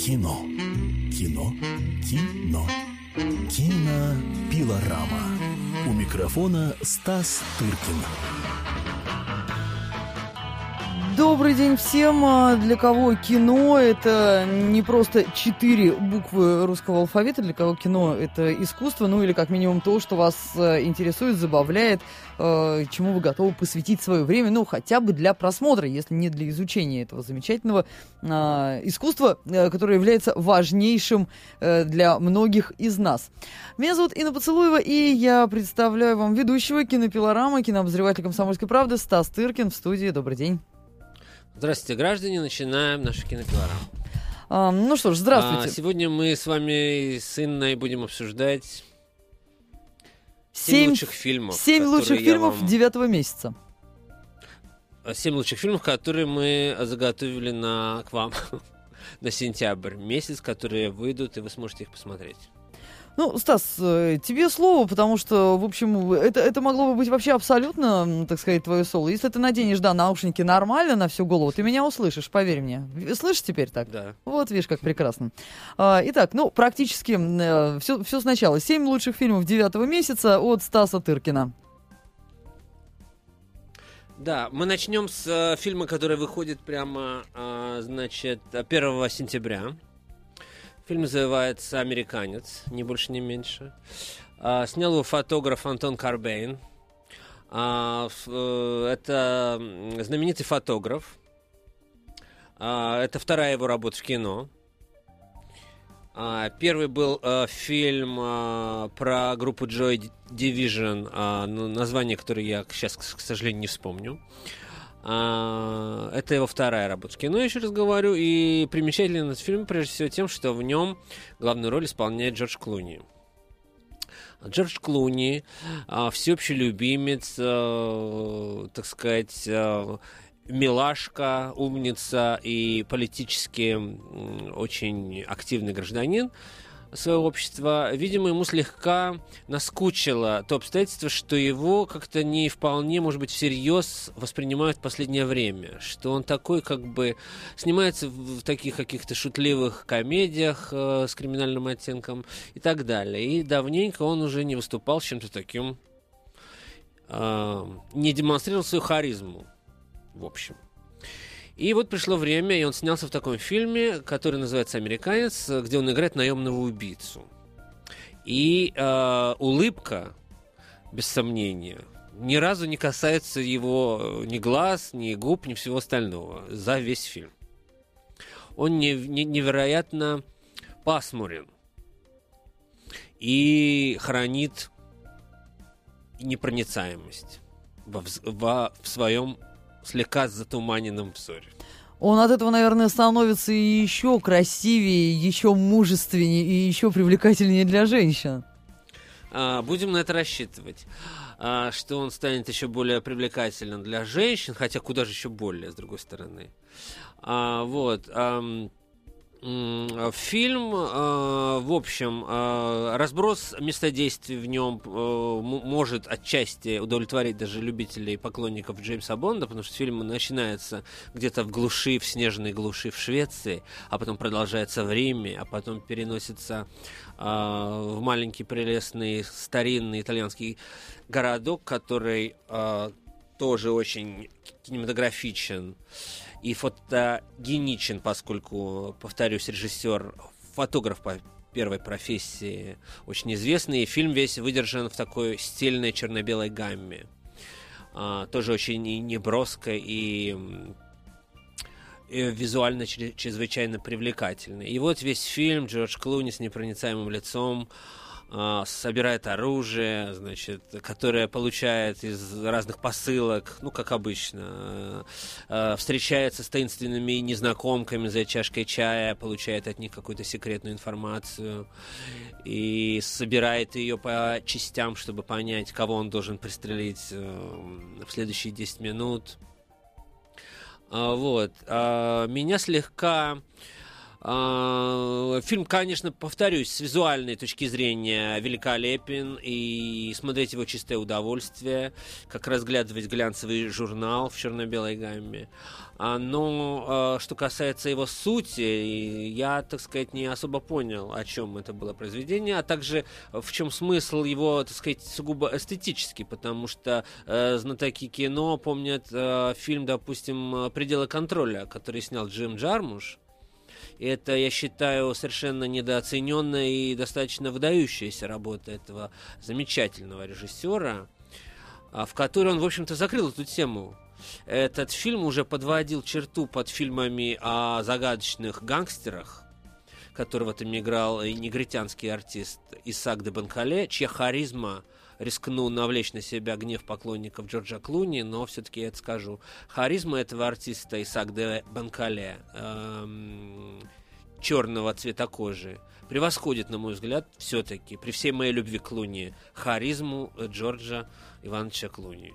Кино. Кино. Кино. Кинопилорама. У микрофона Стас Тыркин. Добрый день всем. А, Для кого кино это не просто четыре буквы русского алфавита, для кого кино это искусство, ну или как минимум то, что вас э, интересует, забавляет, э, чему вы готовы посвятить свое время, ну хотя бы для просмотра, если не для изучения этого замечательного а, искусства, которое является важнейшим для многих из нас. Меня зовут Инна Поцелуева, и я представляю вам ведущего кинопилорамы, кинообозревателя «Комсомольской правды» Стас Тыркин в студии. Добрый день. Здравствуйте, граждане. Начинаем нашу кинопилораму. А, ну что ж, А, здравствуйте. сегодня мы с вами с Инной будем обсуждать семь, лучших фильмов. Семь лучших фильмов вам- девятого месяца. а, Семь лучших фильмов, которые мы заготовили на, к вам на сентябрь месяц, которые выйдут, и вы сможете их посмотреть. Ну, Стас, э, тебе слово, потому что, в общем, это, это могло бы быть вообще абсолютно, так сказать, твое соло. Если ты наденешь, да, наушники нормально на всю голову, ты меня услышишь, поверь мне. Слышишь теперь так? Да. Вот, видишь, как прекрасно. А, итак, ну, практически все, все сначала. Семь лучших фильмов девятого месяца от Стаса Тыркина. Да, мы начнем с э, фильма, который выходит прямо, а, значит, 1 сентября. Фильм называется «Американец», ни больше, ни меньше. А, снял его фотограф Антон Карбейн. А, э, это знаменитый фотограф. А, это вторая его работа в кино. Первый был э, фильм про группу Joy Division, ну, название, которое я сейчас, к сожалению, не вспомню. А, Это его вторая работа в кино, еще раз говорю. И примечателен этот фильм, прежде всего, тем, что в нем главную роль исполняет Джордж Клуни. Джордж Клуни, а, всеобщий любимец, э, так сказать, э, милашка, умница и политически очень активный гражданин своего общества. Видимо, ему слегка наскучило то обстоятельство, что его как-то не вполне, может быть, всерьез воспринимают в последнее время. Что он такой, как бы, снимается в таких каких-то шутливых комедиях э, с криминальным оттенком и так далее. И давненько он уже не выступал с чем-то таким, э, не демонстрировал свою харизму, в общем. И вот пришло время, и он снялся в таком фильме, который называется «Американец», где он играет наемного убийцу. И э, улыбка, без сомнения, ни разу не касается его э, ни глаз, ни губ, ни всего остального за весь фильм. Он не- не- невероятно пасмурен и хранит непроницаемость во во- в своем слегка затуманенном взоре. Он от этого, наверное, становится еще красивее, еще мужественнее и еще привлекательнее для женщин. А, Будем на это рассчитывать, а, что он станет еще более привлекательным для женщин, хотя куда же еще более, с другой стороны. А, Вот. М, Фильм, а, в общем, а, разброс места действий в нем э, может отчасти удовлетворить даже любителей и поклонников Джеймса Бонда, потому что фильм начинается где-то в глуши, в снежной глуши в Швеции, а потом продолжается в Риме, а потом переносится в маленький прелестный старинный итальянский городок, который тоже очень кинематографичен и фотогеничен, поскольку, повторюсь, режиссер, фотограф по первой профессии очень известный, и фильм весь выдержан в такой стильной черно-белой гамме. А, тоже очень и неброско и и визуально чре- чрезвычайно привлекательный. И вот весь фильм Джордж Клуни с непроницаемым лицом собирает оружие, значит, которое получает из разных посылок, ну, как обычно, э, э, встречается с таинственными незнакомками за чашкой чая, получает от них какую-то секретную информацию и собирает ее по частям, чтобы понять, кого он должен пристрелить э, в следующие 10 минут. А, Вот. А, Меня слегка А, фильм, конечно, повторюсь, с визуальной точки зрения великолепен, и смотреть его чистое удовольствие, как разглядывать глянцевый журнал в черно-белой гамме. А, но а, что касается его сути, я, так сказать, не особо понял, о чем это было произведение, а также в чем смысл его, так сказать, сугубо эстетический, потому что э, знатоки кино помнят э, фильм, допустим, «Пределы контроля», который снял Джим Джармуш, это, я считаю, совершенно недооцененная и достаточно выдающаяся работа этого замечательного режиссера, а, в которой он, в общем-то, закрыл эту тему. Этот фильм уже подводил черту под фильмами о загадочных гангстерах, который в этом играл негритянский артист Исаак де Банкале, чья харизма рискну навлечь на себя гнев поклонников Джорджа Клуни, но все-таки я это скажу. Харизма этого артиста Исаак де Банкале, эм, черного цвета кожи, превосходит, на мой взгляд, все-таки, при всей моей любви к Клуни, харизму Джорджа Ивановича Клуни.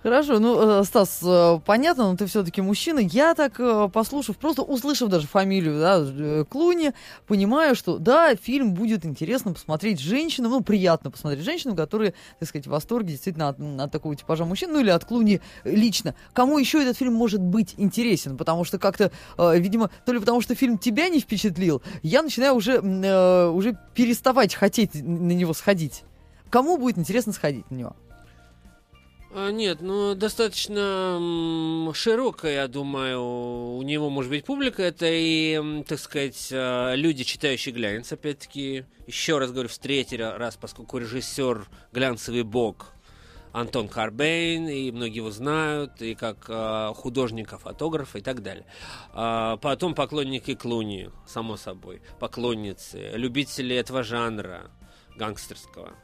Хорошо, ну, э, Стас, э, понятно, но ты все-таки мужчина. Я так, э, послушав, просто услышав даже фамилию да, Клуни, понимаю, что да, фильм будет интересно посмотреть женщинам, ну, приятно посмотреть женщинам, которые, так сказать, в восторге действительно от, от такого типажа мужчин, ну, или от Клуни лично. Кому еще этот фильм может быть интересен? Потому что как-то, видимо, то ли потому что фильм тебя не впечатлил, я начинаю уже, уже переставать хотеть на него сходить. Кому будет интересно сходить на него? А, нет, ну достаточно широкая, я думаю, у него может быть публика. Это и, так сказать, а, люди, читающие глянец, опять-таки. Еще раз говорю, в третий раз, поскольку режиссер глянцевый бог Антон Карбейн, и многие его знают, и как э, художника, фотографа и так далее. А, потом поклонники Клуни, само собой, поклонницы, любители этого жанра гангстерского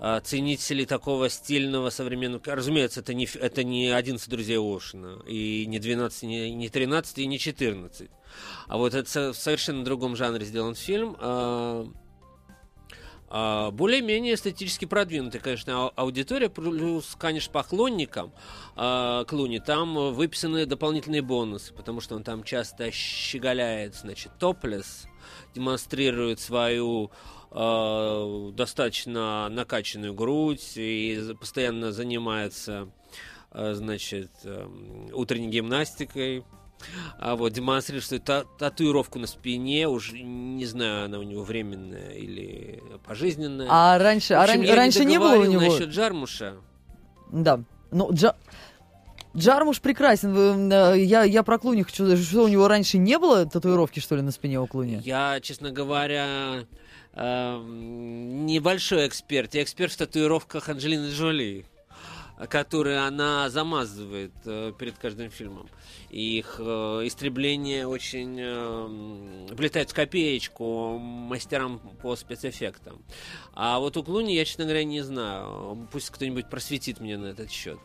а, ценители такого стильного современного... Разумеется, это не, это не 11 друзей Оушена, и не 12, не, не 13, и не 14. А вот это в совершенно другом жанре сделан фильм. А, а, более-менее эстетически продвинутая, конечно, аудитория, плюс, конечно, поклонникам Клуни, там выписаны дополнительные бонусы, потому что он там часто щеголяет, значит, топлес, демонстрирует свою э, достаточно накачанную грудь и постоянно занимается, э, значит, э, утренней гимнастикой. А вот демонстрирует что та татуировку на спине, уже не знаю, она у него временная или пожизненная. А раньше, а общем, а ран- раньше не, не было у него насчет Джармуша. Да. Ну, Джа... Джармуш прекрасен. Я, я про Клуни хочу что у него раньше не было татуировки, что ли, на спине у Клуни? Я, честно говоря, небольшой эксперт. Я эксперт в татуировках Анджелины Джоли которые она замазывает э, перед каждым фильмом. И их э, истребление очень э, влетает в копеечку мастерам по спецэффектам. А вот у Клуни я, честно говоря, не знаю. Пусть кто-нибудь просветит мне на этот счет.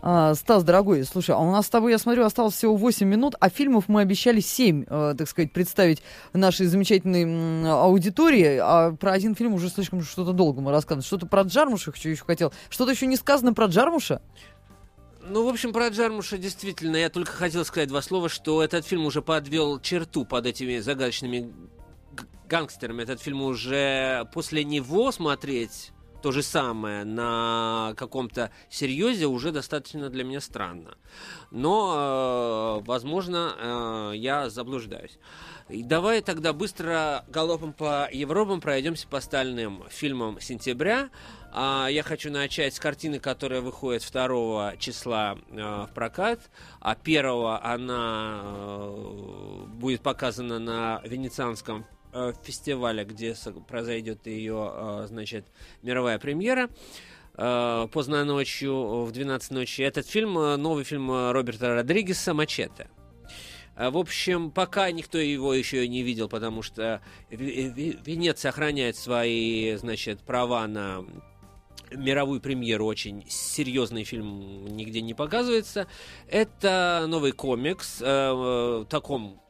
А, Стас, дорогой, слушай, а у нас с тобой, я смотрю, осталось всего 8 минут, а фильмов мы обещали 7, э, так сказать, представить нашей замечательной м, аудитории, а про один фильм уже слишком что-то долго мы рассказываем. Что-то про Джармуша еще, еще хотел. Что-то еще не сказано про Джармуша? Ну, в общем, про Джармуша действительно, я только хотел сказать два слова, что этот фильм уже подвел черту под этими загадочными гангстерами. Этот фильм уже после него смотреть то же самое на каком-то серьезе уже достаточно для меня странно. Но, э, возможно, э, я заблуждаюсь. И давай тогда быстро галопом по Европам пройдемся по остальным фильмам сентября. А я хочу начать с картины, которая выходит 2 числа э, в прокат, а 1 она э, будет показана на Венецианском э, фестиваля, где произойдет ее, э, значит, мировая премьера э, поздно ночью, в 12 ночи. Этот фильм, э, новый фильм Роберта Родригеса «Мачете». В общем, пока никто его еще не видел, потому что Венеция охраняет свои, значит, права на мировую премьеру очень серьезный фильм нигде не показывается. Это новый комикс э, в таком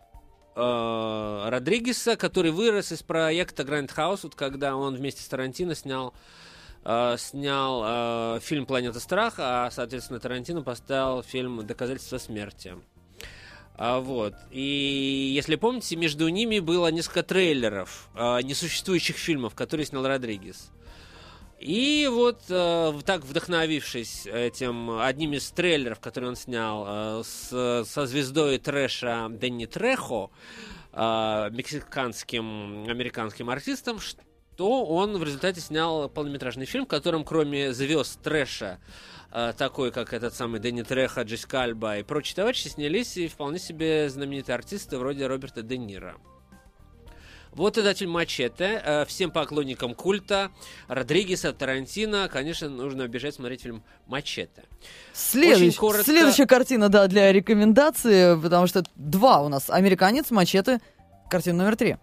э, Родригеса, который вырос из проекта Grand House, вот когда он вместе с Тарантино снял э, снял э, фильм «Планета страха», а, соответственно, Тарантино поставил фильм «Доказательство смерти». А, вот. И если помните, между ними было несколько трейлеров а, несуществующих фильмов, которые снял Родригес. И вот э, так вдохновившись этим одним из трейлеров, который он снял э, с, со звездой трэша Дэнни Трехо, э, мексиканским американским артистом, что он в результате снял полнометражный фильм, в котором кроме звезд трэша э, такой, как этот самый Дэнни Треха, Джессика Альба и прочие товарищи, снялись и вполне себе знаменитые артисты вроде Роберта Де Ниро. Вот фильм «Мачете». Э, всем поклонникам культа Родригеса, Тарантино, конечно, нужно обижать смотреть фильм «Мачете». Следующ... коротко... Следующая картина, да, для рекомендации, потому что два у нас. «Американец», «Мачете», картина номер три.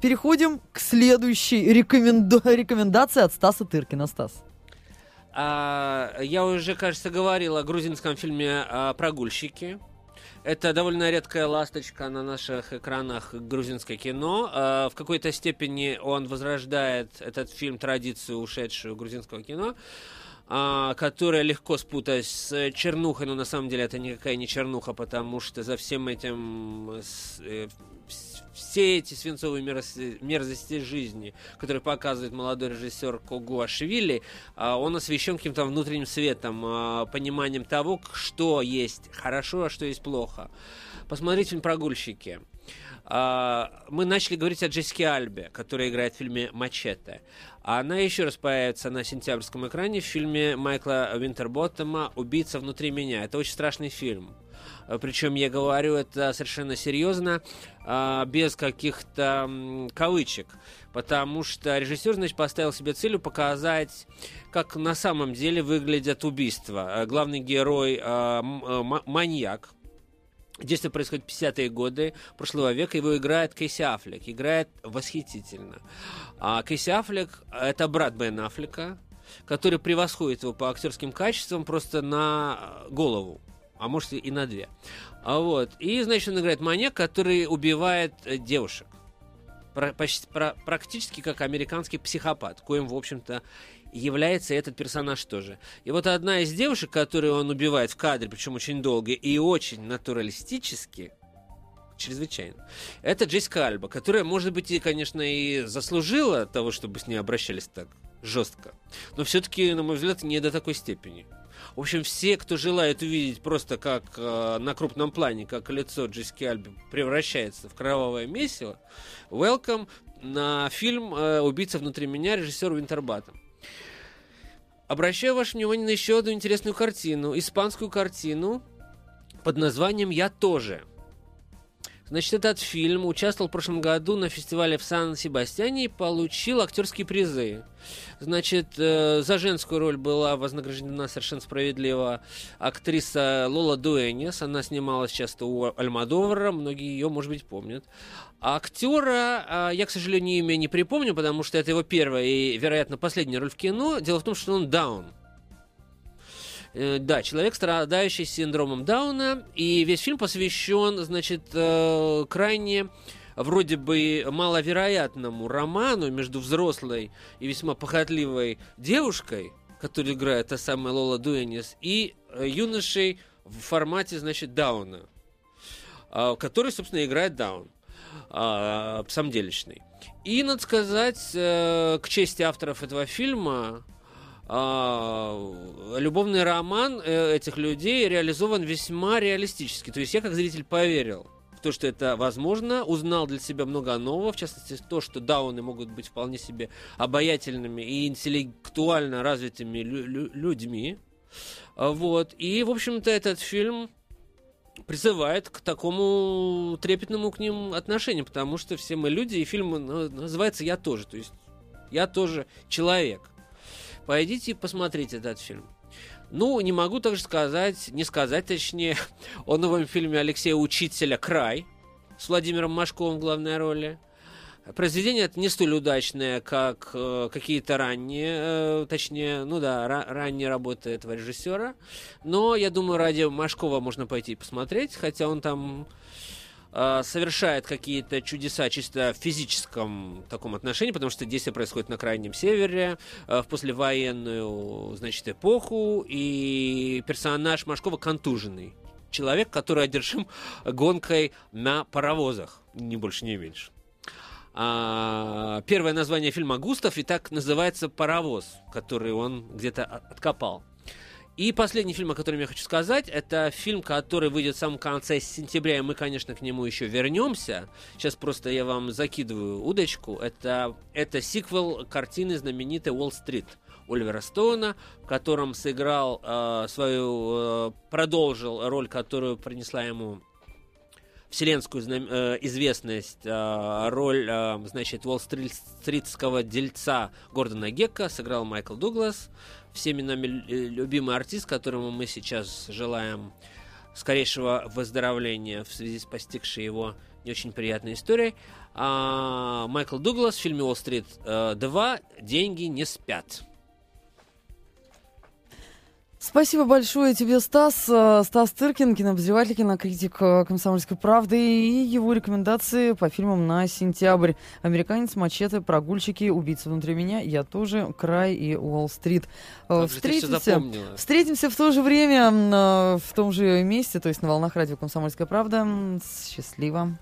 Переходим к следующей рекоменду... рекомендации от Стаса Тыркина. Стас. А, я уже, кажется, говорил о грузинском фильме а, «Прогульщики». Это довольно редкая ласточка на наших экранах грузинское кино. А, в какой-то степени он возрождает этот фильм традицию ушедшую грузинского кино а, которая легко спутать с чернухой, но на самом деле это никакая не чернуха, потому что за всем этим э, все эти свинцовые мерзости, жизни, которые показывает молодой режиссер Когу Ашвили, а, он освещен каким-то внутренним светом, а, пониманием того, что есть хорошо, а что есть плохо. Посмотрите фильм «Прогульщики». А, мы начали говорить о Джессике Альбе, которая играет в фильме «Мачете». Она еще раз появится на сентябрьском экране в фильме Майкла Винтерботтема «Убийца внутри меня». Это очень страшный фильм. Э, Причем я говорю это совершенно серьезно, а, без каких-то кавычек. Потому что режиссер, значит, поставил себе целью показать, как на самом деле выглядят убийства. Главный герой а, маньяк, Действие происходит в 50-е годы прошлого века. Его играет Кейси Аффлек. Играет восхитительно. А Кейси Аффлек – это брат Бен Аффлека, который превосходит его по актерским качествам просто на голову а может и на две. А вот. И, значит, он играет маньяк, который убивает э, девушек. Практически как американский психопат, коим, в общем-то, является этот персонаж тоже. И вот одна из девушек, которую он убивает в кадре, причем очень долго и очень натуралистически, чрезвычайно, это Джессика Альба, которая, может быть, и, конечно, и заслужила того, чтобы с ней обращались так жестко, но все-таки, на мой взгляд, не до такой степени. В общем, все, кто желает увидеть просто как э, на крупном плане, как лицо Джессики Альби превращается в кровавое месиво, welcome на фильм э, «Убийца внутри меня» режиссер Винтербаттом. Обращаю ваше внимание на еще одну интересную картину, испанскую картину под названием «Я тоже». Значит, этот фильм участвовал в прошлом году на фестивале в Сан-Себастьяне и получил актерские призы. Значит, э, за женскую роль была вознаграждена совершенно справедливо актриса Лола Дуэнис. Она снималась часто у Альмадовара, многие ее, может быть, помнят. А актера э, я, к сожалению, имя не припомню, потому что это его первая и, вероятно, последняя роль в кино. Дело в том, что он даун. Э, да, человек, страдающий синдромом Дауна, и весь фильм посвящен, значит, э, крайне вроде бы маловероятному роману между взрослой и весьма похотливой девушкой, которую играет та самая Лола Дуэнис, и э, юношей в формате, значит, Дауна, который, собственно, играет Даун, самделищный. И, надо сказать, к чести авторов этого фильма, любовный роман э, этих людей реализован весьма реалистически. То есть я как зритель поверил в то, что это возможно, узнал для себя много нового, в частности то, что дауны могут быть вполне себе обаятельными и интеллектуально развитыми лю- лю- людьми. А, вот. И, в общем-то, этот фильм призывает к такому трепетному к ним отношению, потому что все мы люди, и фильм называется «Я тоже», то есть я тоже человек. Пойдите и посмотрите этот фильм. Ну, не могу также сказать, не сказать точнее, о новом фильме Алексея Учителя «Край» с Владимиром Машковым в главной роли. Произведение это не столь удачное, как э, какие-то ранние, э, точнее, ну да, ра- ранние работы этого режиссера. Но я думаю, ради Машкова можно пойти посмотреть, хотя он там Э, совершает какие-то чудеса чисто в физическом таком отношении, потому что действие происходит на крайнем севере, э, в послевоенную, значит, эпоху, и персонаж Машкова контуженный человек, который одержим гонкой на паровозах, ни больше, ни меньше. А, первое название фильма «Густав» и так называется «Паровоз», который он где-то откопал. И последний фильм, о котором я хочу сказать, это фильм, который выйдет в самом конце сентября, и мы, конечно, к нему еще вернемся. Сейчас просто я вам закидываю удочку. Это, это сиквел картины знаменитой «Уолл-стрит» Оливера Стоуна, в котором сыграл э, свою, э, продолжил роль, которую принесла ему вселенскую э, известность, э, роль, э, значит, Уолл-стритского дельца Гордона Гекка сыграл Майкл Дуглас всеми нами любимый артист, которому мы сейчас желаем скорейшего выздоровления в связи с постигшей его не очень приятной историей. А, Майкл Дуглас в фильме «Уолл-стрит 2» «Деньги не спят». Спасибо большое тебе, Стас. Э, Стас Тыркин, кинообозреватель, кинокритик э, «Комсомольской правды» и его рекомендации по фильмам на сентябрь. «Американец», «Мачете», «Прогульщики», «Убийца внутри меня», «Я тоже», «Край» и «Уолл-стрит». Э, встретимся, встретимся в то же время, в том же месте, то есть на волнах радио «Комсомольская правда». Счастливо.